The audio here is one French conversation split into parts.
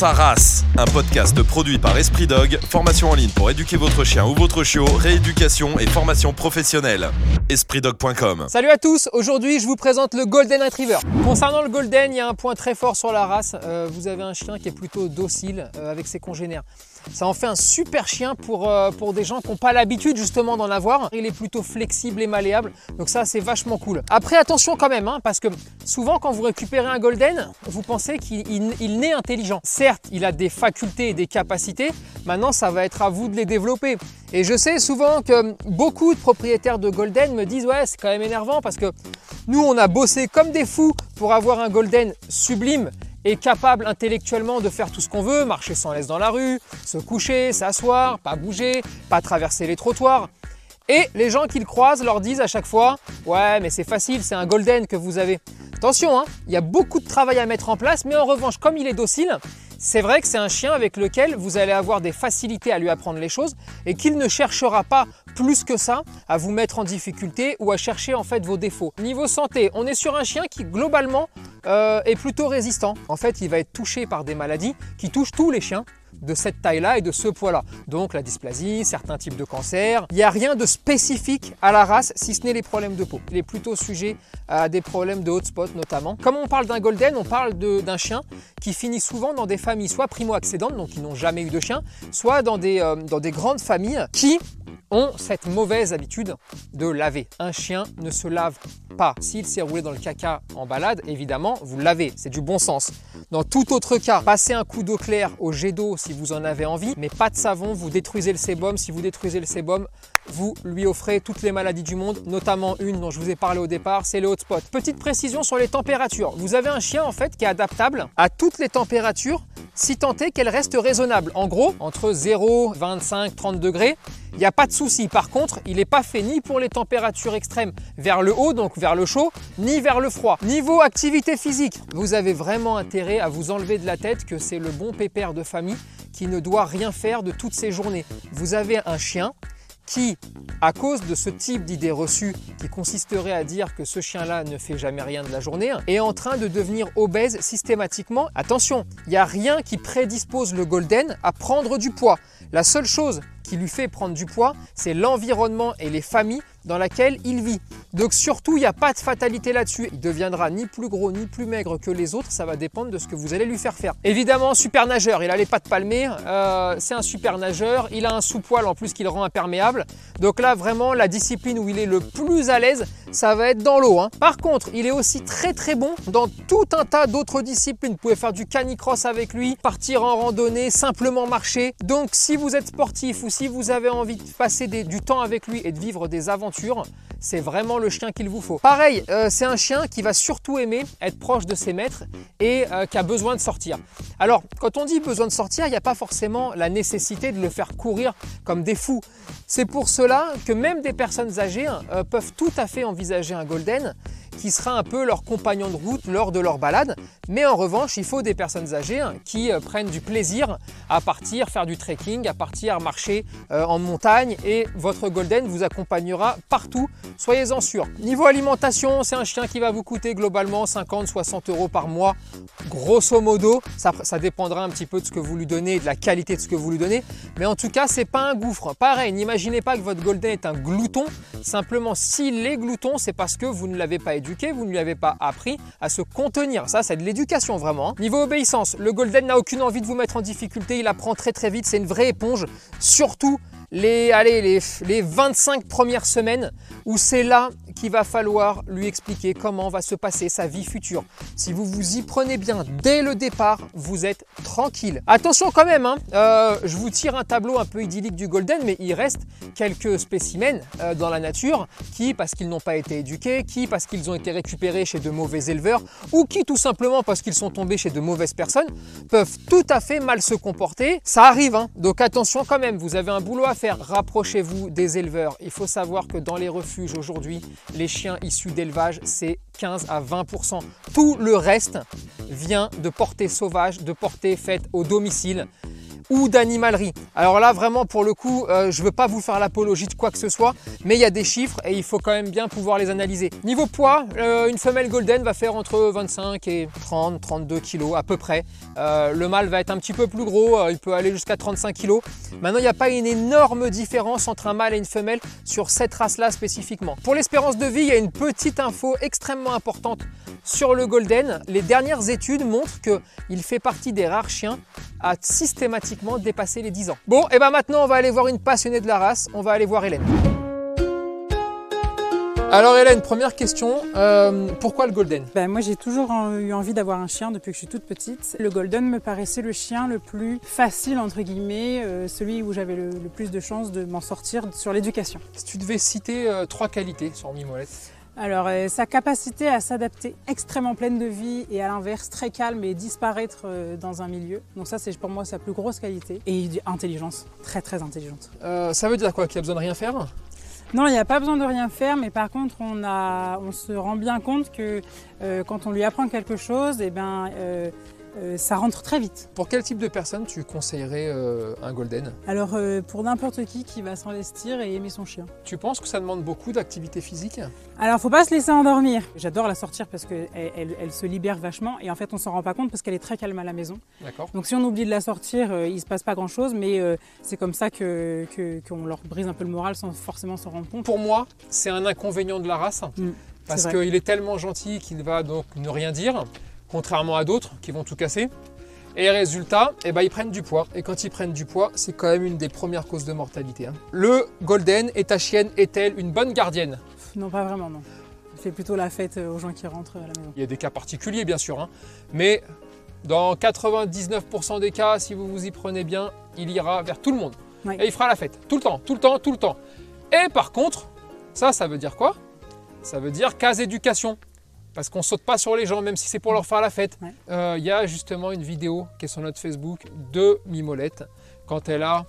sa race, un podcast produit par Esprit Dog, formation en ligne pour éduquer votre chien ou votre chiot, rééducation et formation professionnelle. EspritDog.com Salut à tous, aujourd'hui je vous présente le Golden Retriever. Concernant le Golden, il y a un point très fort sur la race. Euh, vous avez un chien qui est plutôt docile euh, avec ses congénères. Ça en fait un super chien pour, euh, pour des gens qui n'ont pas l'habitude justement d'en avoir. Il est plutôt flexible et malléable, donc ça c'est vachement cool. Après attention quand même, hein, parce que souvent quand vous récupérez un Golden, vous pensez qu'il il- il naît intelligent. Il a des facultés et des capacités, maintenant ça va être à vous de les développer. Et je sais souvent que beaucoup de propriétaires de Golden me disent ouais c'est quand même énervant parce que nous on a bossé comme des fous pour avoir un Golden sublime est capable intellectuellement de faire tout ce qu'on veut, marcher sans laisse dans la rue, se coucher, s'asseoir, pas bouger, pas traverser les trottoirs. Et les gens qui le croisent leur disent à chaque fois Ouais, mais c'est facile, c'est un golden que vous avez. Attention, hein, il y a beaucoup de travail à mettre en place, mais en revanche, comme il est docile, c'est vrai que c'est un chien avec lequel vous allez avoir des facilités à lui apprendre les choses et qu'il ne cherchera pas plus que ça à vous mettre en difficulté ou à chercher en fait vos défauts. Niveau santé, on est sur un chien qui globalement euh, est plutôt résistant. En fait, il va être touché par des maladies qui touchent tous les chiens de cette taille-là et de ce poids-là. Donc la dysplasie, certains types de cancers. Il n'y a rien de spécifique à la race si ce n'est les problèmes de peau. Il est plutôt sujet à des problèmes de hotspot notamment. Comme on parle d'un golden, on parle d'un chien qui finit souvent dans des familles soit primo-accédantes, donc qui n'ont jamais eu de chien, soit dans des, euh, dans des grandes familles qui ont cette mauvaise habitude de laver. Un chien ne se lave pas. S'il s'est roulé dans le caca en balade, évidemment, vous le lavez. C'est du bon sens. Dans tout autre cas, passez un coup d'eau claire au jet d'eau si vous en avez envie, mais pas de savon, vous détruisez le sébum. Si vous détruisez le sébum, vous lui offrez toutes les maladies du monde, notamment une dont je vous ai parlé au départ, c'est le hotspot. Petite précision sur les températures. Vous avez un chien en fait qui est adaptable à toutes les températures si tant est qu'elles restent raisonnables. En gros, entre 0, 25, 30 degrés, il n'y a pas de souci. Par contre, il n'est pas fait ni pour les températures extrêmes vers le haut, donc vers le chaud, ni vers le froid. Niveau activité physique, vous avez vraiment intérêt à vous enlever de la tête que c'est le bon pépère de famille qui ne doit rien faire de toutes ses journées. Vous avez un chien qui, à cause de ce type d'idée reçue qui consisterait à dire que ce chien-là ne fait jamais rien de la journée, est en train de devenir obèse systématiquement. Attention, il n'y a rien qui prédispose le golden à prendre du poids. La seule chose qui lui fait prendre du poids, c'est l'environnement et les familles dans lesquelles il vit. Donc surtout, il n'y a pas de fatalité là-dessus. Il deviendra ni plus gros ni plus maigre que les autres, ça va dépendre de ce que vous allez lui faire faire. Évidemment, super nageur, il a les pattes palmées, euh, c'est un super nageur, il a un sous-poil en plus qui le rend imperméable. Donc là, vraiment, la discipline où il est le plus à l'aise, ça va être dans l'eau. hein. Par contre, il est aussi très très bon dans tout un tas d'autres disciplines. Vous pouvez faire du canicross avec lui, partir en randonnée, simplement marcher. Donc si vous êtes sportif ou si vous avez envie de passer du temps avec lui et de vivre des aventures, c'est vraiment le chien qu'il vous faut. Pareil, euh, c'est un chien qui va surtout aimer être proche de ses maîtres et euh, qui a besoin de sortir. Alors, quand on dit besoin de sortir, il n'y a pas forcément la nécessité de le faire courir comme des fous. C'est pour cela que même des personnes âgées euh, peuvent tout à fait envisager un golden qui sera un peu leur compagnon de route lors de leur balade. Mais en revanche, il faut des personnes âgées hein, qui euh, prennent du plaisir à partir faire du trekking, à partir marcher euh, en montagne et votre golden vous accompagnera partout, soyez-en sûrs. Niveau alimentation, c'est un chien qui va vous coûter globalement 50-60 euros par mois, grosso modo. Ça, ça dépendra un petit peu de ce que vous lui donnez de la qualité de ce que vous lui donnez. Mais en tout cas, c'est pas un gouffre. Pareil, n'imaginez pas que votre golden est un glouton. Simplement, s'il est glouton, c'est parce que vous ne l'avez pas éduqué, vous ne lui avez pas appris à se contenir. Ça, c'est de l'éducation vraiment. hein. Niveau obéissance, le golden n'a aucune envie de vous mettre en difficulté. Il apprend très très vite. C'est une vraie éponge. Surtout les, allez, les, les 25 premières semaines où c'est là qu'il va falloir lui expliquer comment va se passer sa vie future. Si vous vous y prenez bien dès le départ, vous êtes tranquille. Attention quand même, hein, euh, je vous tire un tableau un peu idyllique du golden, mais il reste quelques spécimens euh, dans la nature qui, parce qu'ils n'ont pas été éduqués, qui, parce qu'ils ont été récupérés chez de mauvais éleveurs, ou qui tout simplement parce qu'ils sont tombés chez de mauvaises personnes, peuvent tout à fait mal se comporter. Ça arrive, hein, donc attention quand même, vous avez un boulot à faire. Rapprochez-vous des éleveurs. Il faut savoir que dans les refuges aujourd'hui, les chiens issus d'élevage, c'est 15 à 20%. Tout le reste vient de portées sauvages, de portées faites au domicile. Ou d'animalerie. Alors là, vraiment, pour le coup, euh, je ne veux pas vous faire l'apologie de quoi que ce soit, mais il y a des chiffres et il faut quand même bien pouvoir les analyser. Niveau poids, euh, une femelle golden va faire entre 25 et 30, 32 kg à peu près. Euh, le mâle va être un petit peu plus gros, il peut aller jusqu'à 35 kg. Maintenant, il n'y a pas une énorme différence entre un mâle et une femelle sur cette race-là spécifiquement. Pour l'espérance de vie, il y a une petite info extrêmement importante sur le golden. Les dernières études montrent qu'il fait partie des rares chiens à systématiquement dépasser les 10 ans. Bon, et ben maintenant on va aller voir une passionnée de la race, on va aller voir Hélène. Alors Hélène, première question, euh, pourquoi le golden? Ben, Moi j'ai toujours eu envie d'avoir un chien depuis que je suis toute petite. Le golden me paraissait le chien le plus facile, entre guillemets, euh, celui où j'avais le, plus de chances de m'en sortir sur l'éducation. Si tu devais citer euh, trois qualités sur Mimolette alors, euh, sa capacité à s'adapter extrêmement pleine de vie et à l'inverse très calme et disparaître euh, dans un milieu. Donc ça, c'est pour moi sa plus grosse qualité. Et intelligence, très très intelligente. Euh, ça veut dire quoi Qu'il a besoin de rien faire? Non, il n'y a pas besoin de rien faire, mais par contre, on, a, on se rend bien compte que quand on lui apprend quelque chose, eh ben, euh, ça rentre très vite. Pour quel type de personne tu conseillerais euh, un golden? Alors euh, pour n'importe qui qui va s'investir et aimer son chien. Tu penses que ça demande beaucoup d'activité physique? Alors faut pas se laisser endormir. J'adore la sortir parce qu'elle elle, se libère vachement et en fait on s'en rend pas compte parce qu'elle est très calme à la maison. D'accord. Donc si on oublie de la sortir, il se passe pas grand chose, mais c'est comme ça que qu'on leur brise un peu le moral sans forcément s'en rendre compte. Pour moi, c'est un inconvénient de la race. Mm, parce qu'il est tellement gentil qu'il va donc ne rien dire contrairement à d'autres qui vont tout casser. Et résultat, eh ben, ils prennent du poids. Et quand ils prennent du poids, c'est quand même une des premières causes de mortalité. Hein. Le Golden et ta chienne est-elle une bonne gardienne? Non, pas vraiment, non. Elle fait plutôt la fête aux gens qui rentrent à la maison. Il y a des cas particuliers, bien sûr. Hein. Mais dans 99% des cas, si vous vous y prenez bien, il ira vers tout le monde. Et il fera la fête. Tout le temps, tout le temps, tout le temps. Et par contre, ça, ça veut dire quoi? Ça veut dire case éducation parce qu'on saute pas sur les gens, même si c'est pour leur faire la fête. Euh, il y a justement une vidéo qui est sur notre Facebook de Mimolette quand elle a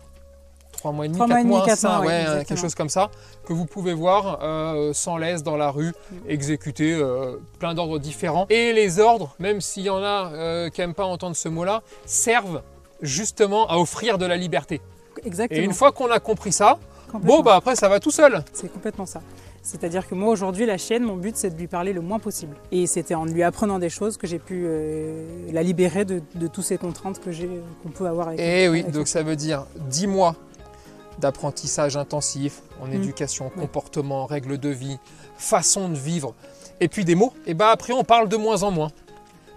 3 mois et demi, 4 mois, 4 mois, quelque chose comme ça, que vous pouvez voir euh, sans laisse dans la rue, mm. exécuter euh, plein d'ordres différents. Et les ordres, même s'il y en a qui n'aiment pas entendre ce mot-là, servent justement à offrir de la liberté. Exactement. Et une fois qu'on a compris ça, bon bah après ça va tout seul. C'est complètement ça. C'est-à-dire que moi aujourd'hui la chienne, mon but c'est de lui parler le moins possible. Et c'était en lui apprenant des choses que j'ai pu euh, la libérer de, toutes ces contraintes que j'ai, qu'on peut avoir avec. Eh oui, donc ça veut dire 10 mois d'apprentissage intensif en mmh. éducation, comportement, règles de vie, façon de vivre, et puis des mots. Et bien après on parle de moins en moins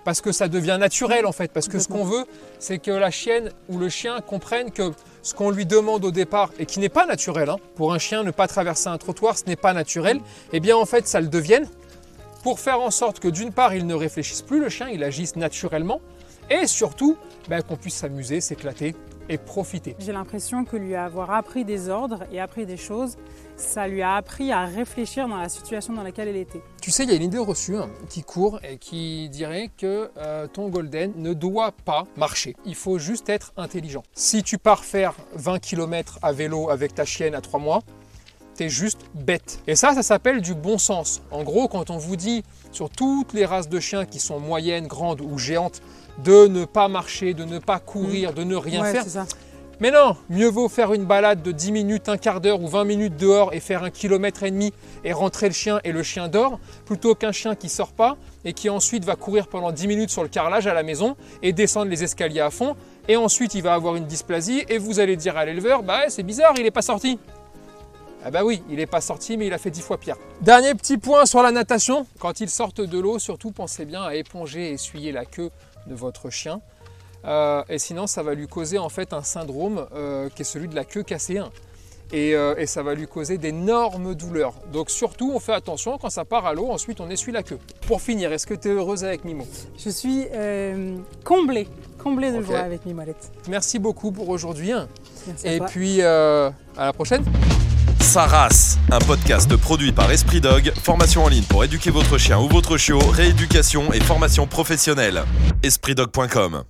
parce que ça devient naturel en fait. Parce que ce qu'on veut, c'est que la chienne ou le chien comprenne que ce qu'on lui demande au départ, et qui n'est pas naturel, hein, pour un chien ne pas traverser un trottoir, ce n'est pas naturel, eh bien en fait ça le devienne, pour faire en sorte que d'une part il ne réfléchisse plus, le chien, il agisse naturellement, et surtout ben, qu'on puisse s'amuser, s'éclater et profiter. J'ai l'impression que lui avoir appris des ordres et appris des choses, ça lui a appris à réfléchir dans la situation dans laquelle elle était. Tu sais, il y a une idée reçue hein, qui court et qui dirait que euh, ton golden ne doit pas marcher. Il faut juste être intelligent. Si tu pars faire 20 km à vélo avec ta chienne à 3 mois, t'es juste bête. Et ça, ça s'appelle du bon sens. En gros, quand on vous dit sur toutes les races de chiens qui sont moyennes, grandes ou géantes, de ne pas marcher, de ne pas courir, mm. de ne rien faire. Mais non, mieux vaut faire une balade de 10 minutes, un quart d'heure ou 20 minutes dehors et faire un kilomètre et demi et rentrer le chien et le chien dort, plutôt qu'un chien qui sort pas et qui ensuite va courir pendant 10 minutes sur le carrelage à la maison et descendre les escaliers à fond. Et ensuite, il va avoir une dysplasie et vous allez dire à l'éleveur, bah c'est bizarre, il n'est pas sorti. Ah bah oui, il n'est pas sorti, mais il a fait 10 fois pire. Dernier petit point sur la natation. Quand ils sortent de l'eau, surtout pensez bien à éponger et essuyer la queue de votre chien. Euh, et sinon, ça va lui causer en fait un syndrome euh, qui est celui de la queue cassée. Euh, et, ça va lui causer d'énormes douleurs. Donc surtout, on fait attention quand ça part à l'eau, ensuite on essuie la queue. Pour finir, est-ce que tu es heureuse avec Mimo? Je suis comblée, comblée de joie avec Mimolette. Merci beaucoup pour aujourd'hui. Et puis à la prochaine. Saras, un podcast produit par Esprit Dog, formation en ligne pour éduquer votre chien ou votre chiot, rééducation et formation professionnelle. EspritDog.com